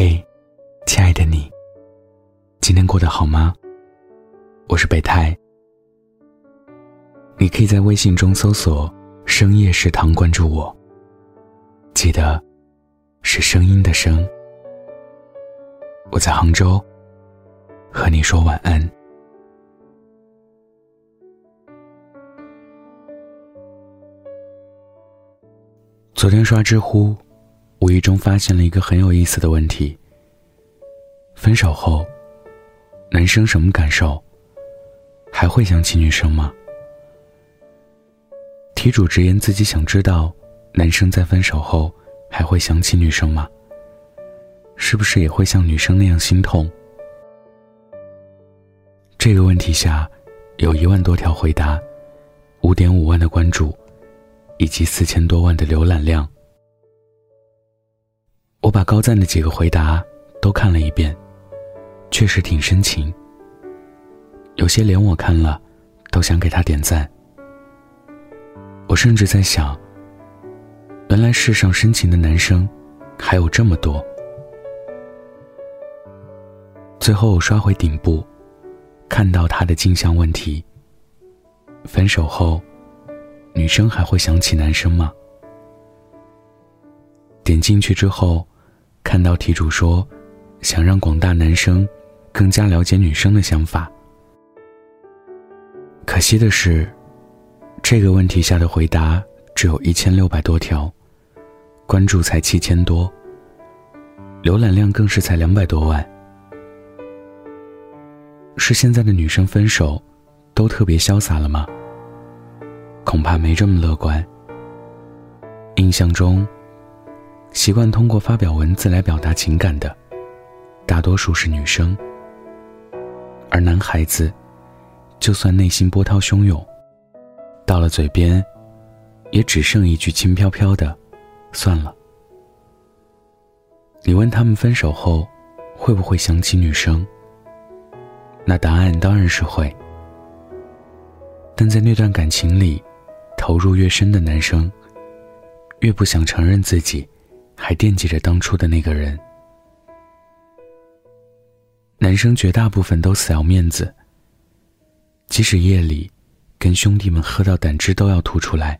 嘿，亲爱的你，今天过得好吗？我是北太，你可以在微信中搜索“深夜食堂”关注我。记得，是声音的声。我在杭州，和你说晚安。昨天刷知乎。无意中发现了一个很有意思的问题：分手后，男生什么感受？还会想起女生吗？题主直言自己想知道，男生在分手后还会想起女生吗？是不是也会像女生那样心痛？这个问题下，有一万多条回答，五点五万的关注，以及四千多万的浏览量。我把高赞的几个回答都看了一遍，确实挺深情。有些连我看了，都想给他点赞。我甚至在想，原来世上深情的男生还有这么多。最后我刷回顶部，看到他的镜像问题：分手后，女生还会想起男生吗？点进去之后。看到题主说，想让广大男生更加了解女生的想法。可惜的是，这个问题下的回答只有一千六百多条，关注才七千多，浏览量更是才两百多万。是现在的女生分手都特别潇洒了吗？恐怕没这么乐观。印象中。习惯通过发表文字来表达情感的，大多数是女生。而男孩子，就算内心波涛汹涌，到了嘴边，也只剩一句轻飘飘的“算了”。你问他们分手后，会不会想起女生？那答案当然是会。但在那段感情里，投入越深的男生，越不想承认自己。还惦记着当初的那个人。男生绝大部分都死要面子，即使夜里跟兄弟们喝到胆汁都要吐出来，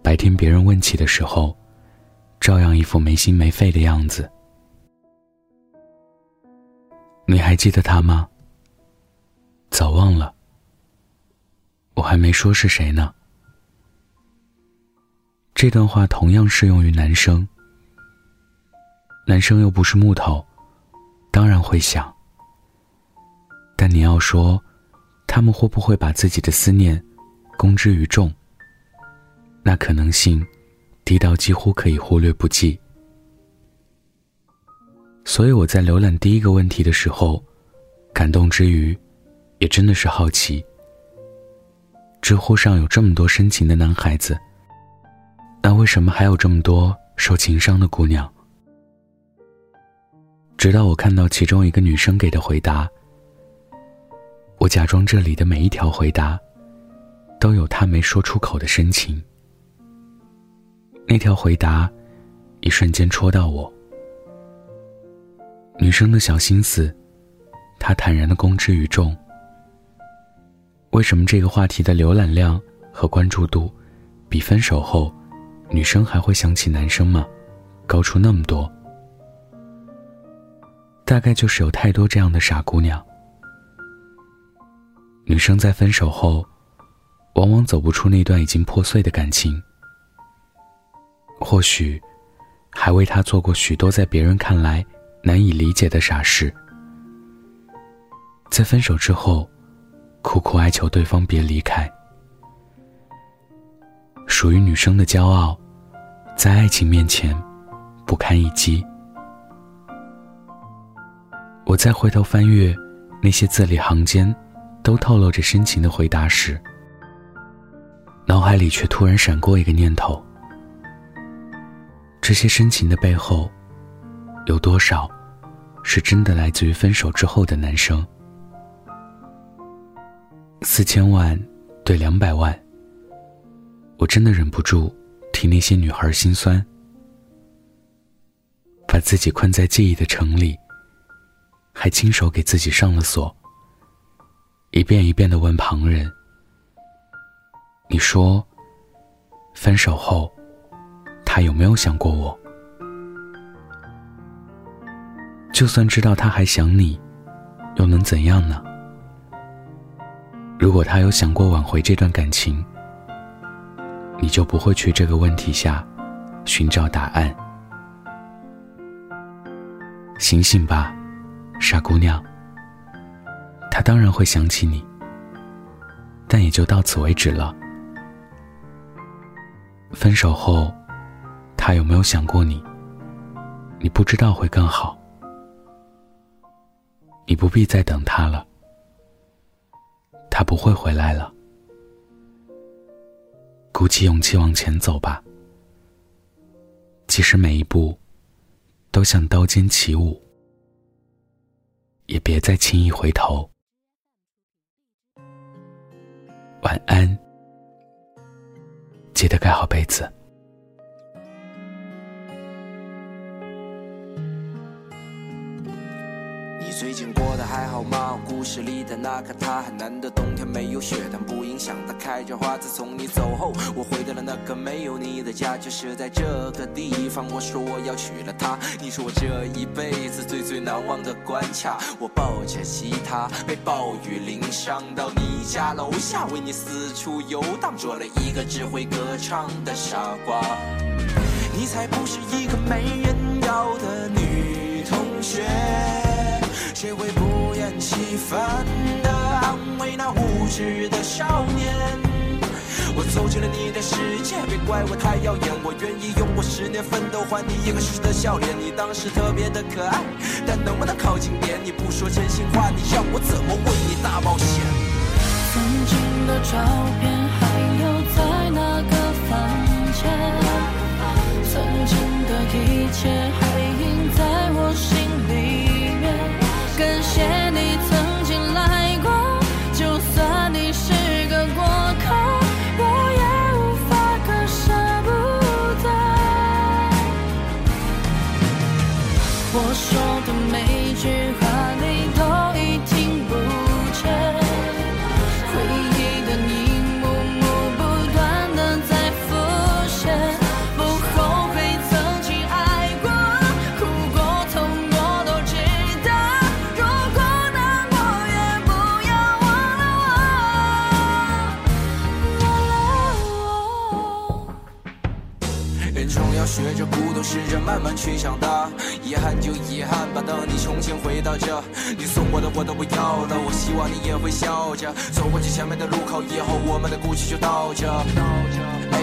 白天别人问起的时候，照样一副没心没肺的样子。你还记得他吗？早忘了。我还没说是谁呢。这段话同样适用于男生。男生又不是木头，当然会想。但你要说，他们会不会把自己的思念公之于众？那可能性低到几乎可以忽略不计。所以我在浏览第一个问题的时候，感动之余，也真的是好奇：知乎上有这么多深情的男孩子。那为什么还有这么多受情伤的姑娘？直到我看到其中一个女生给的回答，我假装这里的每一条回答，都有她没说出口的深情。那条回答，一瞬间戳到我。女生的小心思，她坦然的公之于众。为什么这个话题的浏览量和关注度，比分手后？女生还会想起男生吗？高出那么多，大概就是有太多这样的傻姑娘。女生在分手后，往往走不出那段已经破碎的感情，或许还为他做过许多在别人看来难以理解的傻事，在分手之后，苦苦哀求对方别离开。属于女生的骄傲，在爱情面前不堪一击。我再回头翻阅那些字里行间都透露着深情的回答时，脑海里却突然闪过一个念头：这些深情的背后，有多少是真的来自于分手之后的男生？四千万对两百万。我真的忍不住替那些女孩心酸。把自己困在记忆的城里，还亲手给自己上了锁。一遍一遍的问旁人：“你说，分手后，他有没有想过我？就算知道他还想你，又能怎样呢？如果他有想过挽回这段感情，你就不会去这个问题下寻找答案。醒醒吧，傻姑娘。”他当然会想起你，但也就到此为止了。分手后，他有没有想过你？你不知道会更好。你不必再等他了，他不会回来了。鼓起勇气往前走吧，即使每一步都像刀尖起舞，也别再轻易回头。晚安，记得盖好被子。最近过得还好吗？故事里的那个他，很难得冬天没有雪，但不影响他开着花。自从你走后，我回到了那个没有你的家，就是在这个地方。我说我要娶了她，你是我这一辈子最最难忘的关卡。我抱着吉他，被暴雨淋伤，到你家楼下，为你四处游荡，做了一个只会歌唱的傻瓜。你才不是一个没人要的女同学。谁会不厌其烦地安慰那无知的少年？我走进了你的世界，别怪我太耀眼。我愿意用我十年奋斗换你一个熟悉的笑脸。你当时特别的可爱，但能不能靠近点？你不说真心话，你让我怎么为你大冒险？曾经的照片还留在那个房间，曾经的一切我的每句话你都已听不见，回忆的一幕幕不断的在浮现，不后悔曾经爱过，哭过痛过都值得。如果难过也不要忘了我，忘了我。人总要学着孤独，试着慢慢去长大。遗憾就遗憾吧，等你重新回到这，你送我的我都不要了。我希望你也会笑着走过去前面的路口，以后我们的故事就到这。哎，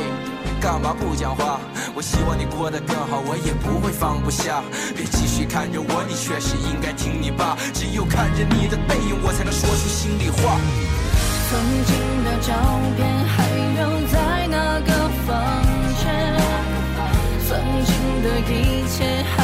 干嘛不讲话？我希望你过得更好，我也不会放不下。别继续看着我，你确实应该听你爸。只有看着你的背影，我才能说出心里话。曾经的照片还留在那个房间，曾经的一切还